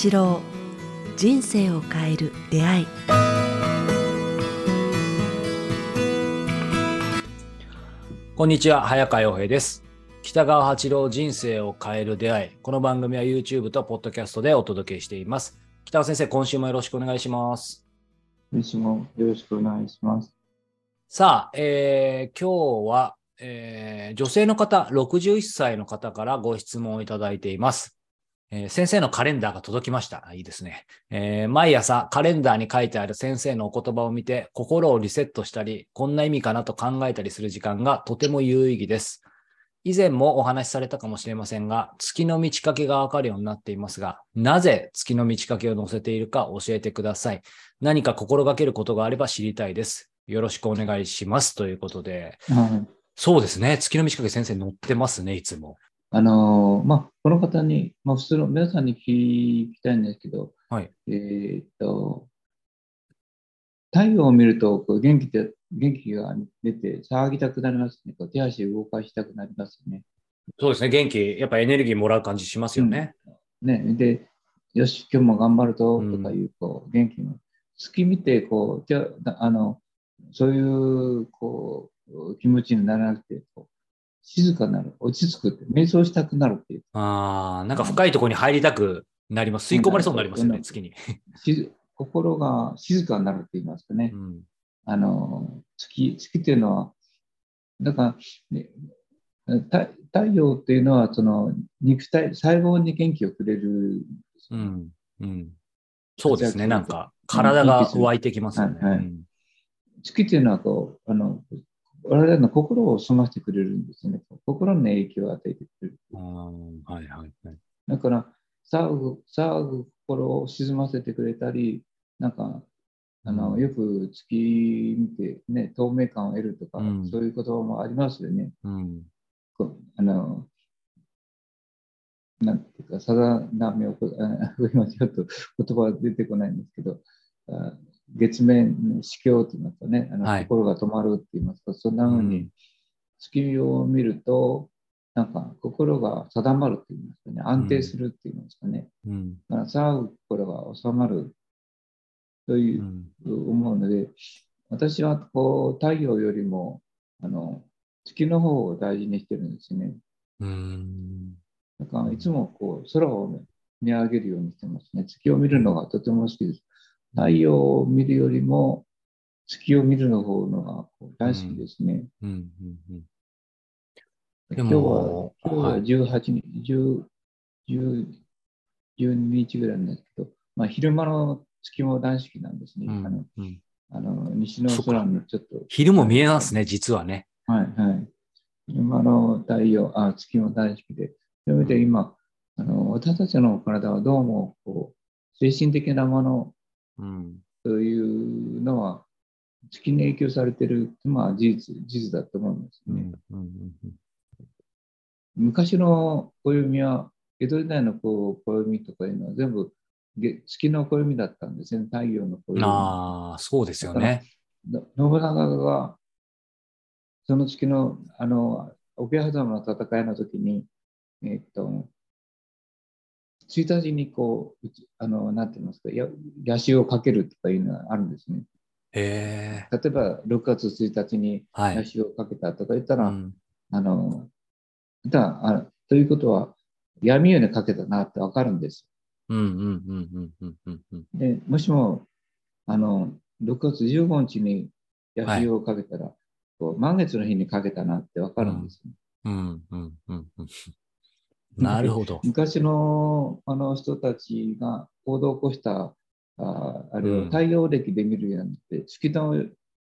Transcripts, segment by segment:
八郎人生を変える出会い。こんにちは早川洋平です。北川八郎人生を変える出会い。この番組は YouTube と Podcast でお届けしています。北川先生今週もよろしくお願いします。今週もよろしくお願いします。さあ、えー、今日は、えー、女性の方61歳の方からご質問をいただいていますえー、先生のカレンダーが届きました。いいですね、えー、毎朝カレンダーに書いてある先生のお言葉を見て心をリセットしたり、こんな意味かなと考えたりする時間がとても有意義です。以前もお話しされたかもしれませんが、月の満ち欠けがわかるようになっていますが、なぜ月の満ち欠けを載せているか教えてください。何か心がけることがあれば知りたいです。よろしくお願いします。ということで、はい、そうですね。月の満ち欠け先生載ってますね、いつも。あのまあ、この方に、まあ、普通の皆さんに聞きたいんですけど、はい、えっと、太陽を見るとこう元気で元気が出て騒ぎたくなりますね。こう手足動かしたくなりますね。そうですね。元気、やっぱエネルギーもらう感じしますよね。うん、ねで、よし、今日も頑張るととかいう、こう元気の。月見てこうあの、そういうこう気持ちにならなくてこう、静かになる、落ち着くって、瞑想したくなるっていう。ああ、なんか深いところに入りたくなります。吸い込まれそうになりますよね、月に。心が静かになるって言いますかね。うん、あの月月っていうのは、だから、ね、太陽っていうのはその肉体、細胞に元気をくれる、うんうん、そうですね、なんか体が湧いてきますよね。はいはい、月っていうのはこうあの我々の心を澄ましてくれるんですね。心の影響を与えてくれる。はいはいはい、だから、騒ぐ、騒ぐ心を沈ませてくれたり、なんか、あの、うん、よく月見て、ね、透明感を得るとか、うん、そういう言葉もありますよね。うん、あの、なんていうか、さざ波を、今ちょっと言葉は出てこないんですけど、月面死境といいますかね、あの、はい、心が止まるって言いますか、そんなふうに月を見ると、なんか心が定まるって言いますかね、安定するって言いますかね、うん、だからさあ心が収まるという、思うので、私はこう太陽よりもあの月の方を大事にしてるんですね。うん。だからいつもこう空を見上げるようにしてますね。月を見るのがとても好きです。太陽を見るよりも月を見るの方のが大好きですね。今日は、今日は18日、10、10、12日ぐらいなんですけど、まあ、昼間の月も大好きなんですね。うん、あの、うん、あの西の空のちょっと。昼も見えますね、実はね。はいはい。昼間の太陽、あ月も大好きで。それで今、あの私たちの体はどうもこう精神的なものうん、そういうのは月に影響されてる、まあ、事実事実だと思うんですね。うんうんうん昔の暦は、江戸時代のこう暦とかいうのは全部月の暦だったんですね、太陽の暦。ああ、そうですよね。信長がその月のあの桶狭間の戦いの時に、えっと、1日にこう、あの、なんて言いますか、や野手をかけるとかいうのがあるんですね。へ例えば、6月1日に野手をかけたとか言ったら、はいうん、あの、だあということは、闇夜にかけたなってわかるんです。で、もしも、あの、6月15日に野手をかけたら、はい、こう満月の日にかけたなってわかるんです、ね。うんうんうんうんなるほど。昔のあの人たちが行動を起こしたああれを太陽暦で見るようになって、月の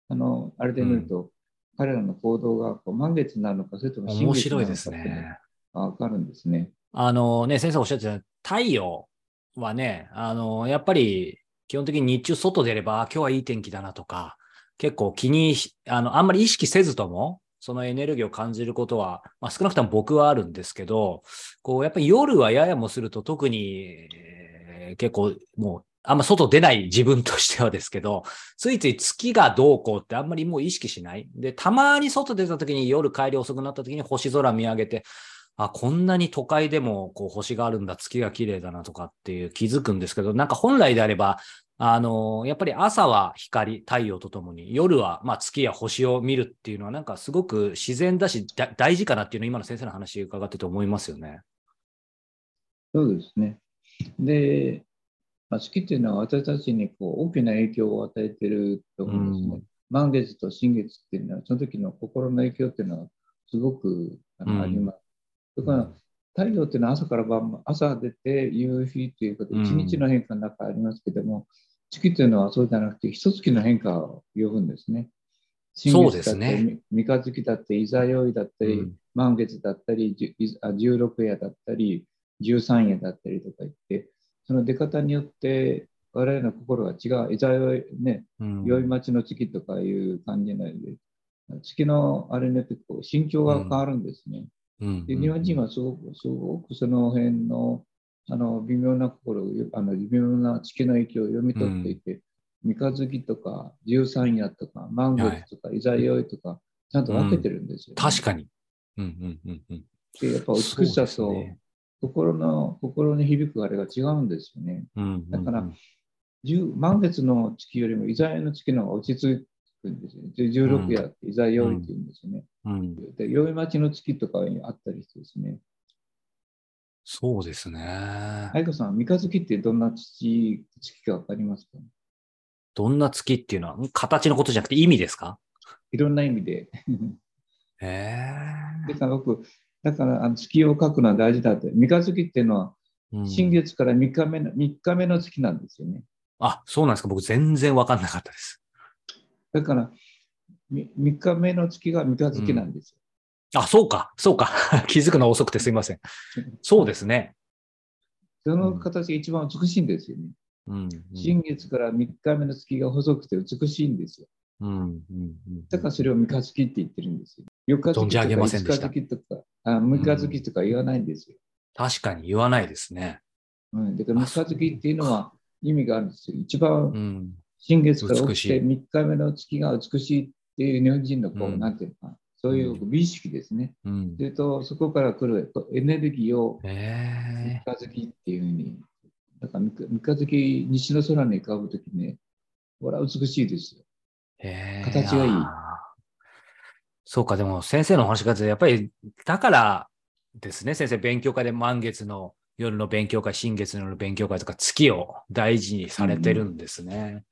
あのあれで見ると、うん、彼らの行動がこう満月になるのか、それとも新月なのかですね。わかるんですね。あのね、先生おっしゃってた太陽はね、あの、やっぱり基本的に日中外出れば、今日はいい天気だなとか、結構気にあの、あんまり意識せずとも、そのエネルギーを感じることは、まあ、少なくとも僕はあるんですけど、こう、やっぱり夜はややもすると特に、えー、結構もう、あんま外出ない自分としてはですけど、ついつい月がどうこうってあんまりもう意識しない。で、たまに外出た時に夜帰り遅くなった時に星空見上げて、あ、こんなに都会でもこう星があるんだ、月が綺麗だなとかっていう気づくんですけど、なんか本来であれば、あの、やっぱり朝は光、太陽とともに、夜はまあ月や星を見るっていうのは、なんかすごく自然だし、だ大事かなっていうのを今の先生の話伺ってて思いますよね。そうですね。で、まあ、月っていうのは私たちにこう大きな影響を与えてると思うんですね。満月と新月っていうのは、その時の心の影響っていうのはすごくあの、うん、あります。だから太陽っていうのは朝から晩、朝出て夕日ということで、一日の変化の中ありますけども、月というのはそうじゃなくて、一月の変化を呼ぶんですね。そうですね。三日月だったり、いざよいだったり、うん、満月だったり、十六夜だったり、十三夜だったりとか言って、その出方によって我々の心が違う。いざよい、ね、宵、うん、町の月とかいう感じなので、月のあれによってこう心境が変わるんですね。うん、で日本人はすごく、すごくその辺のあの微妙な心あの微妙な地球の影響を読み取っていて、三日月とか十三夜とか満月とかいざよいとか、ちゃんと分けてるんですよ、ねうん、確かに。うんうんうんうん、でやっぱ美しさと心の、ね、心に響くあれが違うんですよね。うんうんうん、だから満月の月よりもいざよいの月の方が落ち着くんですよね。16夜っていざよいって言うんですよね。うん、で、宵町の月とかにあったりしてですね。そうですね。愛子さん、三日月ってどんな月月かわかりますか？どんな月っていうのは、形のことじゃなくて意味ですか？いろんな意味で。へえ。だから僕、だからあの月を書くのは大事だって。三日月っていうのは、新月から3日目の、3日目の月なんですよね。あ、そうなんですか？僕全然わかんなかったです。だから、3日目の月が三日月なんですよ。あ、そうか、そうか。気づくの遅くてすいません。そうですね。その形が一番美しいんですよね。うん、新月から3日目の月が細くて美しいんですよ。うんうんうん、だからそれを三日月って言ってるんですよ。4日月とか5日月とか、あ6日月とか言わないんですよ。確かに言わないですね。うん、だから三日月っていうのは意味があるんですよ。一番新月から起きて3日目の月が美しいっていう日本人のこう、うん、なんていうのかそういう美意識ですね。うん、それと、そこから来るエネルギーを三日月っていうふうに、だから三日月、西の空に浮かぶときね、これは美しいですよ。形がいい。そうか、でも先生のお話がやっぱり、だからですね、先生、勉強会で満月の夜の勉強会、新月の夜の勉強会とか、月を大事にされてるんですね。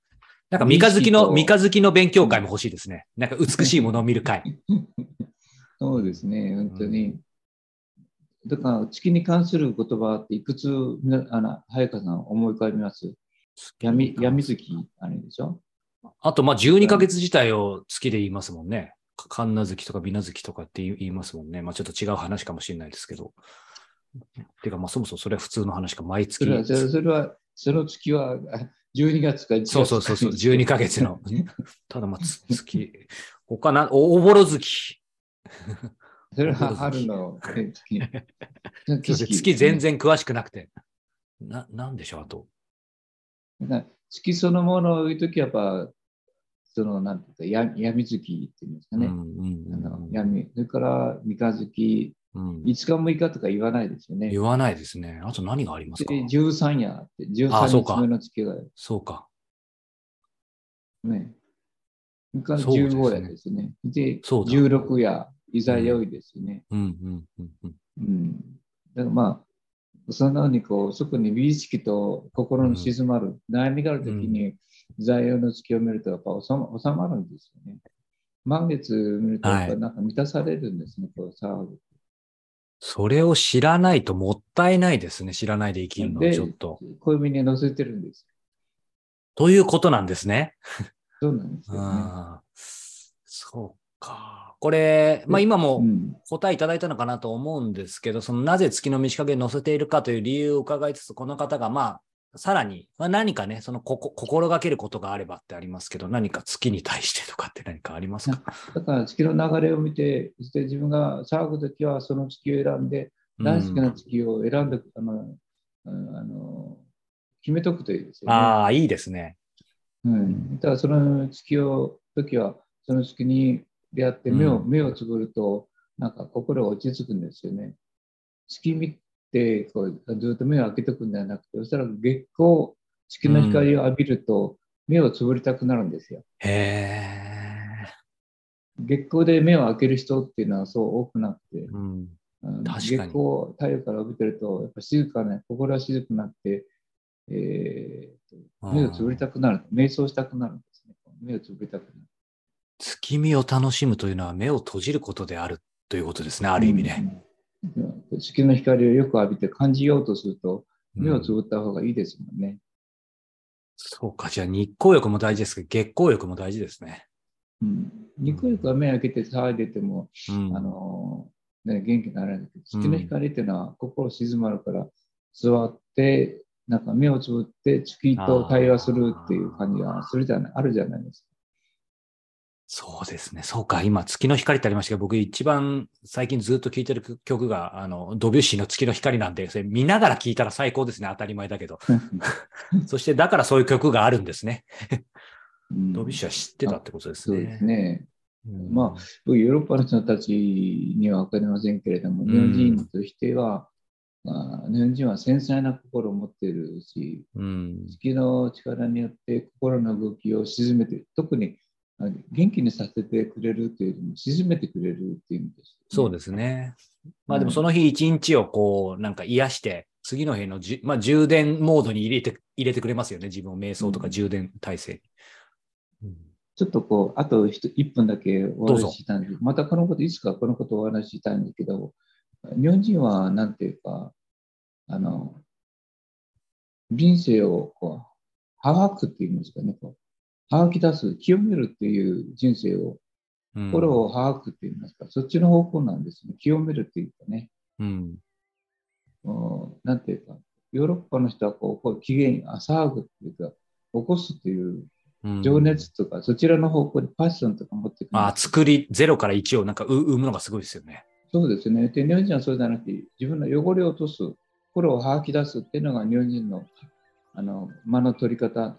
うんなんか三日月の、三日月の勉強会も欲しいですね。なんか美しいものを見る会。そうですね、本当に。うん、だから、月に関する言葉っていくつ、あの早川さん思い浮かびます？闇闇月、あれでしょ？あと、まあ、12ヶ月自体を月で言いますもんね。神奈月とか美奈月とかって言いますもんね。まあ、ちょっと違う話かもしれないですけど。ていうか、まあ、そもそもそれは普通の話か、毎月。それは、それは、その月は、12月か1月そうそうそうそう、12ヶ月の。ただまあ、月、他な、おぼろ月。それは春の 月。月全然詳しくなくて。な、なんでしょう、あと。月そのものを言うときはやっぱ、その、なんていうか、闇月っていうんですかね。うんうんうん、闇。それから三日月、うん、5日6日とか言わないですよね。言わないですね。あと何がありますか ?13 夜って、13日目の月がそうか。ね。それから15夜ですね。で、ね、16夜、いざよいですね。うんうんうんうん。うん。だからまあ、そんなふうにこう、そこに美意識と心の静まる、うん、悩みがあるときに、いざよいの月を見ると、やっぱ収ま収まるんですよね。満月見ると、なんか満たされるんですね、はい、こう騒ぐ。それを知らないともったいないですね。知らないで生きるのちょっと。暦に載せてるんです。ということなんですね。そうなんですよ、ね、そうか。これ、まあ今も答えいただいたのかなと思うんですけど、そのなぜ月の満ち欠けに載せているかという理由を伺いつつ、この方がまあさらに、まあ、何かね、そのここ心がけることがあればってありますけど、何か月に対してとかって何かありますか？だから月の流れを見て、そして自分が騒ぐときはその月を選んで、大好きな月を選んで、うん、あのあの決めとくといいですよね。ああ、いいですね。うん。だからその月を、時は、その月に出会って目を、うん、目をつぶると、なんか心が落ち着くんですよね。月見ってこうずっと目を開けておくんではなくて、おそらく月光、月の光を浴びると目をつぶりたくなるんですよ。へえ。月光で目を開ける人っていうのはそう多くなって、うん。うん確かに月光、太陽から浴びてると、やっぱ静かね、心が静くなって、えー、目をつぶりたくなる、瞑想したくなるんですね。目をつぶりたくなる。月見を楽しむというのは目を閉じることであるということですね、ある意味ね。うん。うん月の光をよく浴びて感じようとすると、目をつうんぶった方がいいですもんね。そうか、じゃあ日光浴も大事ですけど、月光浴も大事ですね。うん。ニコニコは目開けて騒いでても、うんあのね、元気にならないけど、月の光っていうのは心静まるから、座って、なんか目をつぶって月と対話するっていう感じがするじゃない、あるじゃないですか。そうですね。そうか。今、月の光ってありましたけど、僕一番最近ずっと聴いてる曲が、あの、ドビュッシーの月の光なんで、それ見ながら聴いたら最高ですね。当たり前だけど。そして、だからそういう曲があるんですね。うんドビュッシーは知ってたってことですね。そうですね。うんまあ僕ヨーロッパの人たちには分かりませんけれども、ん日本人としては、まあ、日本人は繊細な心を持っているし、うん。月の力によって心の動きを沈めて、特にあ元気にさせてくれるというよりも、沈めてくれるっていう意味です、そうですね。まあでもその日一日をこう、なんか癒して、次の日のじゅ、まあ、充電モードに入れて、入れてくれますよね。自分を瞑想とかうん充電体制に。うんちょっとこう、あとひと1分だけお話ししたいんですまたこのこと、いつかこのことをお話ししたいんですけど、日本人はなんていうか、あの、人生をこう、はわくっていうんですかね、こう、はわき出す、清めるっていう人生を、うん心をはわくって言いますか、そっちの方向なんですね。清めるっていうかね、うん。うんなんていうか、ヨーロッパの人はこう、こう機嫌、あ騒ぐっていうか、起こすっていううん情熱とか、そちらの方向にパッションとか持ってくるまあ、作り、ゼロから1をなんかう生むのがすごいですよね。そうですね。で、日本人はそうじゃなくて、自分の汚れを落とす、心を吐き出すっていうのが日本人のあの間の取り方、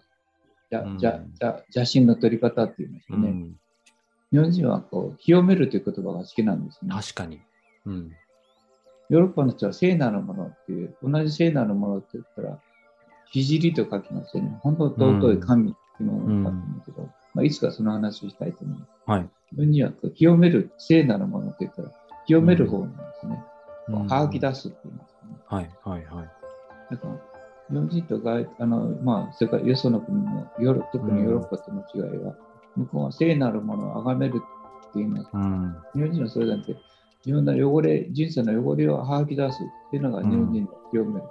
邪心の取り方っていうんでね。うん。日本人はこう清めるという言葉が好きなんですね。確かに。うん。ヨーロッパの人は聖なるものっていう、同じ聖なるものって言ったら、聖と書きますよね。本当尊い神っていうものを書くんだけど、まあ、いつかその話をしたいと思います。はい。日本人はこう清める聖なるものって言ったら、清める方なんですね。うん吐き出すって言いますかね。はい、はい、はい。だから、日本人と外あの、まあ、世界、よその国のヨーロ、特にヨーロッパとの違いは、向こうは聖なるものを崇めるって言います。うん。日本人はそれだって、自分の汚れ、人生の汚れを吐き出すっていうのが日本人の清める。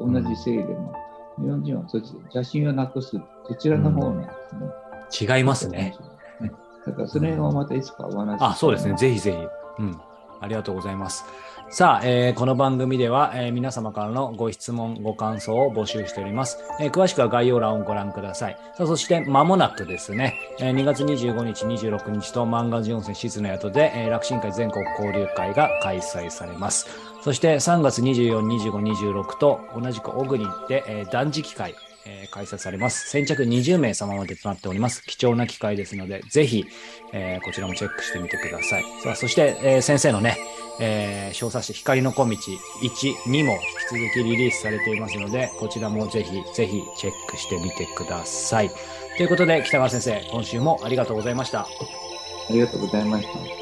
同じ聖でも、日本人はそっち邪心をなくす、そちらの方なんですね。違いますね。。だから、その辺はまたいつかお話しあ、そうですね。ぜひぜひ。うん。ありがとうございます。さあ、えーこの番組では、えー皆様からのご質問、ご感想を募集しております。えー詳しくは概要欄をご覧ください。さあそして、間もなくですね、えー2月25日、26日と漫画ジオンセ静の宿で、えー楽神会全国交流会が開催されます。そして3月24、25、26と同じく小国で、えー断食会、えー開催されます。先着20名様までとなっております。貴重な機会ですので、ぜひ、えーこちらもチェックしてみてください。さあ、そして、えー先生のね、えー小冊子光の小道1、2も引き続きリリースされていますので、こちらもぜひ、ぜひチェックしてみてください。ということで、北川先生、今週もありがとうございました。ありがとうございました。